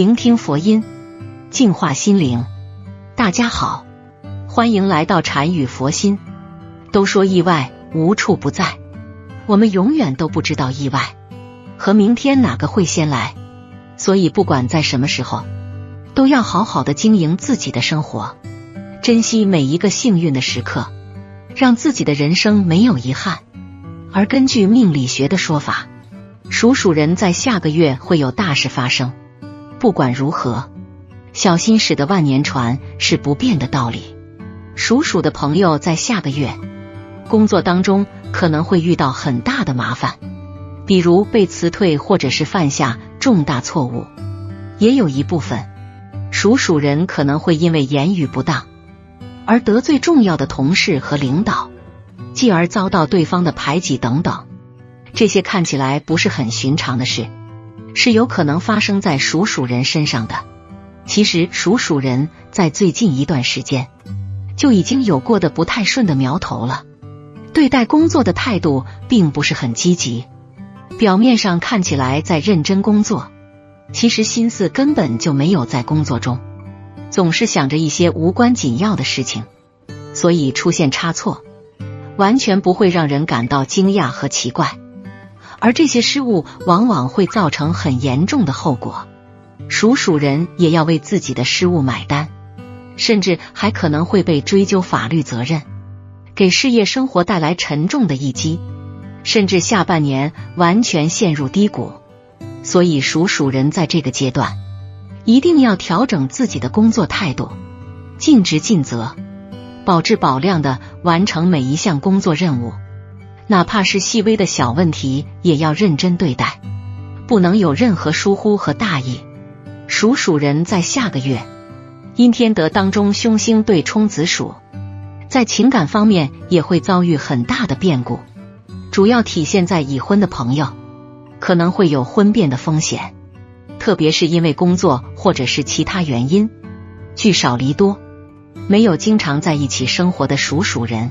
聆听佛音，净化心灵。大家好，欢迎来到禅语佛心。都说意外无处不在，我们永远都不知道意外和明天哪个会先来，所以不管在什么时候，都要好好的经营自己的生活，珍惜每一个幸运的时刻，让自己的人生没有遗憾。而根据命理学的说法，属鼠人在下个月会有大事发生。不管如何，小心驶得万年船是不变的道理。属鼠的朋友在下个月工作当中可能会遇到很大的麻烦，比如被辞退或者是犯下重大错误。也有一部分属鼠人可能会因为言语不当而得罪重要的同事和领导。继而遭到对方的排挤等等，这些看起来不是很寻常的事，是有可能发生在属鼠人身上的。其实属鼠人在最近一段时间就已经有过的不太顺的苗头了，对待工作的态度并不是很积极，表面上看起来在认真工作，其实心思根本就没有在工作中，总是想着一些无关紧要的事情，所以出现差错。完全不会让人感到惊讶和奇怪，而这些失误往往会造成很严重的后果。属鼠人也要为自己的失误买单，甚至还可能会被追究法律责任，给事业生活带来沉重的一击，甚至下半年完全陷入低谷。所以，属鼠人在这个阶段一定要调整自己的工作态度，尽职尽责。保质保量的完成每一项工作任务，哪怕是细微的小问题，也要认真对待，不能有任何疏忽和大意。属鼠人在下个月。阴天德当中凶星对冲子鼠，在情感方面也会遭遇很大的变故，主要体现在已婚的朋友。可能会有婚变的风险，特别是因为工作或者是其他原因。聚少离多。没有经常在一起生活的属鼠人，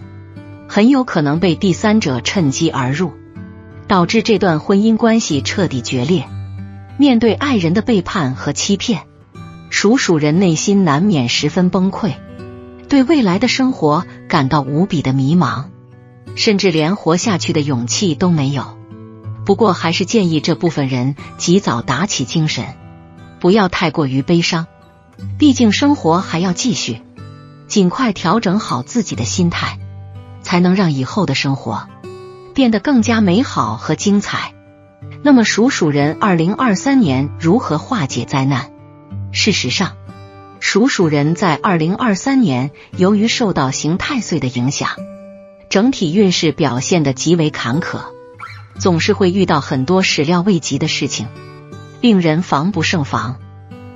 很有可能被第三者趁机而入，导致这段婚姻关系彻底决裂。面对爱人的背叛和欺骗，属鼠人内心难免十分崩溃，对未来的生活感到无比的迷茫，甚至连活下去的勇气都没有。不过，还是建议这部分人及早打起精神，不要太过于悲伤，毕竟生活还要继续。尽快调整好自己的心态，才能让以后的生活变得更加美好和精彩。那么，属鼠人二零二三年如何化解灾难？事实上，属鼠人在二零二三年由于受到刑太岁的影响，整体运势表现的极为坎坷，总是会遇到很多始料未及的事情，令人防不胜防。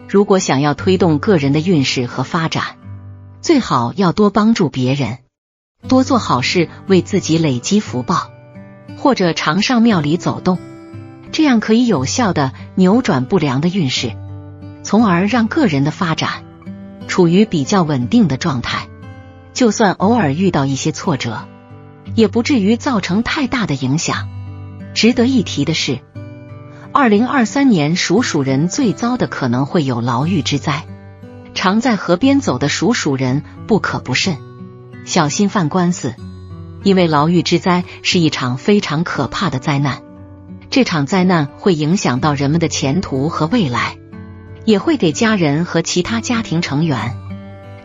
如果想要推动个人的运势和发展，最好要多帮助别人，多做好事，为自己累积福报，或者常上庙里走动，这样可以有效的扭转不良的运势，从而让个人的发展处于比较稳定的状态。就算偶尔遇到一些挫折，也不至于造成太大的影响。值得一提的是，二零二三年属鼠人最糟的可能会有牢狱之灾。常在河边走的属鼠人不可不慎，小心犯官司。因为牢狱之灾是一场非常可怕的灾难，这场灾难会影响到人们的前途和未来，也会给家人和其他家庭成员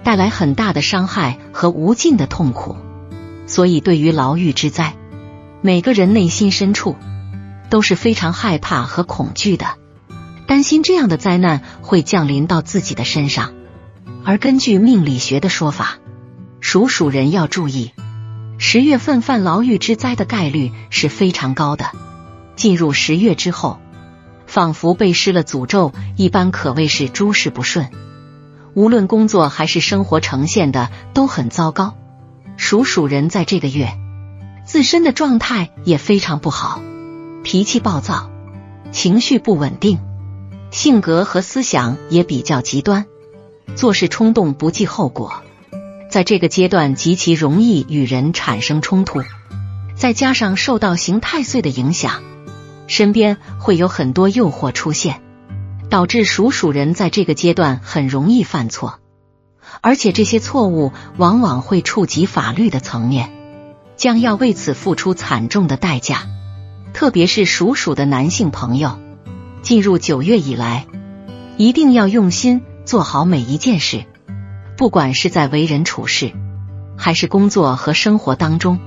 带来很大的伤害和无尽的痛苦。所以，对于牢狱之灾，每个人内心深处都是非常害怕和恐惧的，担心这样的灾难会降临到自己的身上。而根据命理学的说法，属鼠人要注意，十月份犯牢狱之灾的概率是非常高的。进入十月之后，仿佛被施了诅咒，一般可谓是诸事不顺，无论工作还是生活呈现的都很糟糕。属鼠人在这个月自身的状态也非常不好，脾气暴躁，情绪不稳定，性格和思想也比较极端。做事冲动不计后果，在这个阶段极其容易与人产生冲突，再加上受到刑太岁的影响，身边会有很多诱惑出现，导致属鼠人在这个阶段很容易犯错，而且这些错误往往会触及法律的层面，将要为此付出惨重的代价。特别是属鼠的男性朋友，进入九月以来，一定要用心做好每一件事，不管是在为人处事，还是工作和生活当中，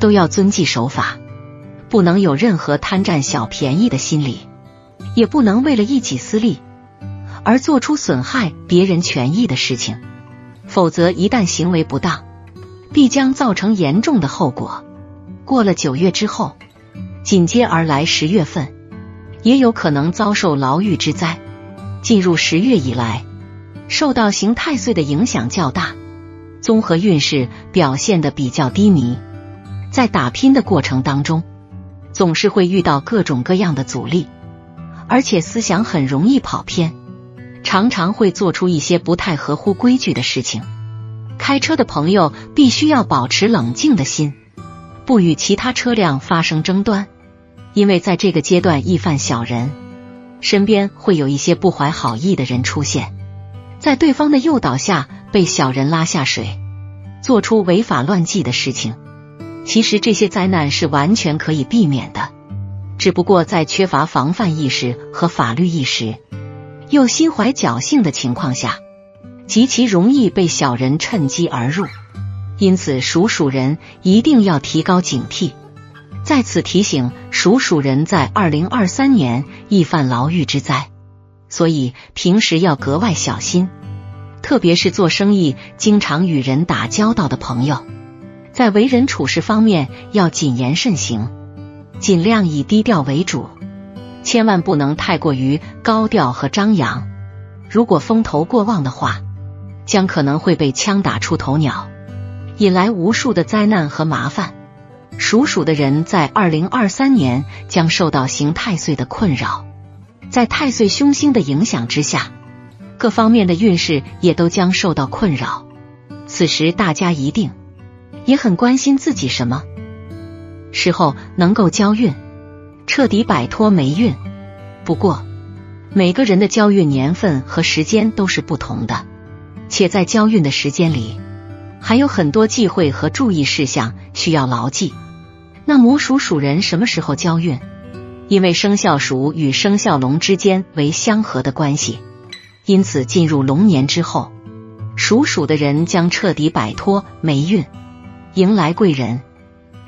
都要遵纪守法，不能有任何贪占小便宜的心理。也不能为了一己私利而做出损害别人权益的事情，否则一旦行为不当，必将造成严重的后果。过了九月之后，紧接而来十月份，也有可能遭受牢狱之灾。进入十月以来，受到刑太岁的影响较大，综合运势表现的比较低迷，在打拼的过程当中，总是会遇到各种各样的阻力。而且思想很容易跑偏，常常会做出一些不太合乎规矩的事情。开车的朋友必须要保持冷静的心，不与其他车辆发生争端，因为在这个阶段易犯小人，身边会有一些不怀好意的人出现，在对方的诱导下被小人拉下水，做出违法乱纪的事情。其实这些灾难是完全可以避免的。只不过在缺乏防范意识和法律意识，又心怀侥幸的情况下，极其容易被小人趁机而入。因此，属鼠人一定要提高警惕。在此提醒属鼠人，在二零二三年易犯牢狱之灾，所以平时要格外小心。特别是做生意、经常与人打交道的朋友，在为人处事方面要谨言慎行。尽量以低调为主，千万不能太过于高调和张扬。如果风头过旺的话，将可能会被枪打出头鸟，引来无数的灾难和麻烦。属鼠的人在二零二三年将受到刑太岁的困扰，在太岁凶星的影响之下，各方面的运势也都将受到困扰。此时大家一定也很关心自己什么。时候能够交运，彻底摆脱霉运。不过，每个人的交运年份和时间都是不同的，且在交运的时间里，还有很多忌讳和注意事项需要牢记。那母属属人什么时候交运？因为生肖鼠与生肖龙之间为相合的关系，因此进入龙年之后，属鼠的人将彻底摆脱霉运，迎来贵人。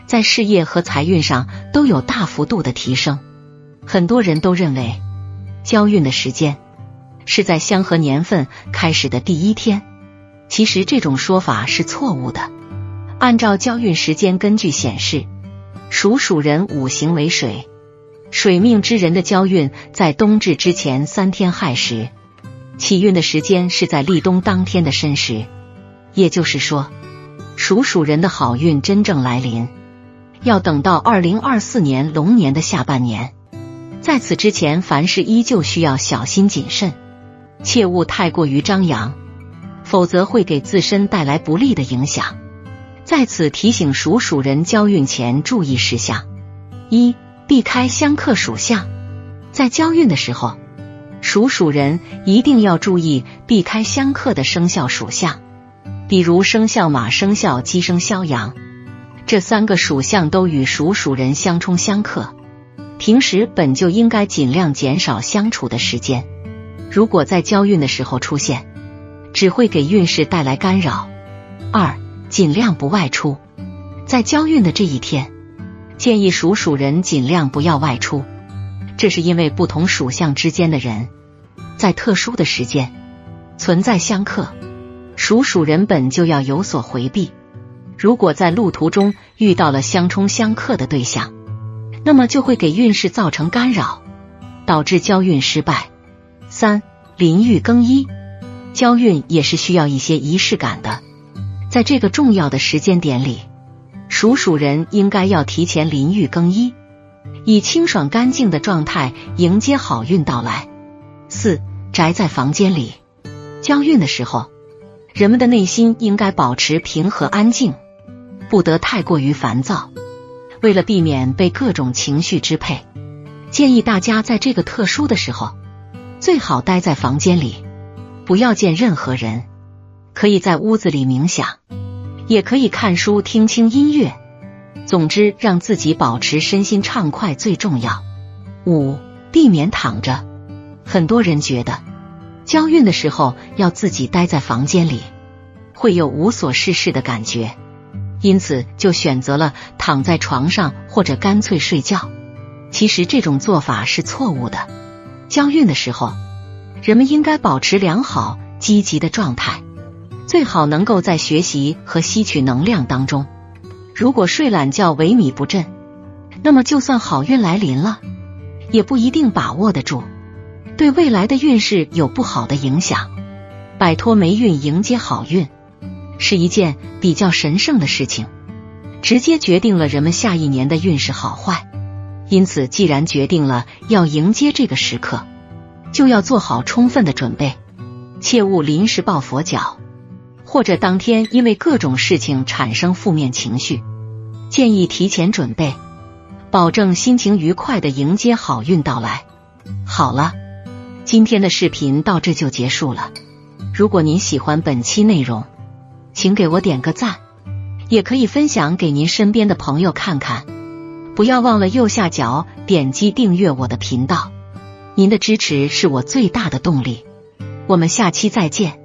在事业和财运上都有大幅度的提升。很多人都认为交运的时间是在相合年份开始的第一天，其实这种说法是错误的。按照交运时间根据显示，属鼠人五行为水，水命之人的交运在冬至之前三天亥时，起运的时间是在立冬当天的申时，也就是说，属鼠人的好运真正来临。要等到二零二四年龙年的下半年，在此之前，凡事依旧需要小心谨慎，切勿太过于张扬，否则会给自身带来不利的影响。在此提醒属鼠人交运前注意事项：一、避开相克属相，在交运的时候，属鼠人一定要注意避开相克的生肖属相，比如生肖马、生肖鸡、生肖羊。这三个属相都与属鼠人相冲相克，平时本就应该尽量减少相处的时间。如果在交运的时候出现，只会给运势带来干扰。二，尽量不外出，在交运的这一天，建议属鼠人尽量不要外出。这是因为不同属相之间的人在特殊的时间存在相克，属鼠人本就要有所回避。如果在路途中遇到了相冲相克的对象，那么就会给运势造成干扰，导致交运失败。三、淋浴更衣，交运也是需要一些仪式感的。在这个重要的时间点里，属鼠人应该要提前淋浴更衣，以清爽干净的状态迎接好运到来。四、宅在房间里，交运的时候，人们的内心应该保持平和安静。不得太过于烦躁。为了避免被各种情绪支配，建议大家在这个特殊的时候，最好待在房间里，不要见任何人。可以在屋子里冥想，也可以看书、听轻音乐。总之，让自己保持身心畅快最重要。五、避免躺着。很多人觉得交运的时候要自己待在房间里，会有无所事事的感觉，因此就选择了躺在床上或者干脆睡觉。其实这种做法是错误的。交运的时候，人们应该保持良好、积极的状态，最好能够在学习和吸取能量当中。如果睡懒觉、萎靡不振，那么就算好运来临了，也不一定把握得住，对未来的运势有不好的影响。摆脱霉运，迎接好运，是一件比较神圣的事情，直接决定了人们下一年的运势好坏。因此，既然决定了要迎接这个时刻，就要做好充分的准备，切勿临时抱佛脚，或者当天因为各种事情产生负面情绪。建议提前准备，保证心情愉快的迎接好运到来。好了，今天的视频到这就结束了。如果您喜欢本期内容，请给我点个赞，也可以分享给您身边的朋友看看。不要忘了右下角点击订阅我的频道，您的支持是我最大的动力。我们下期再见。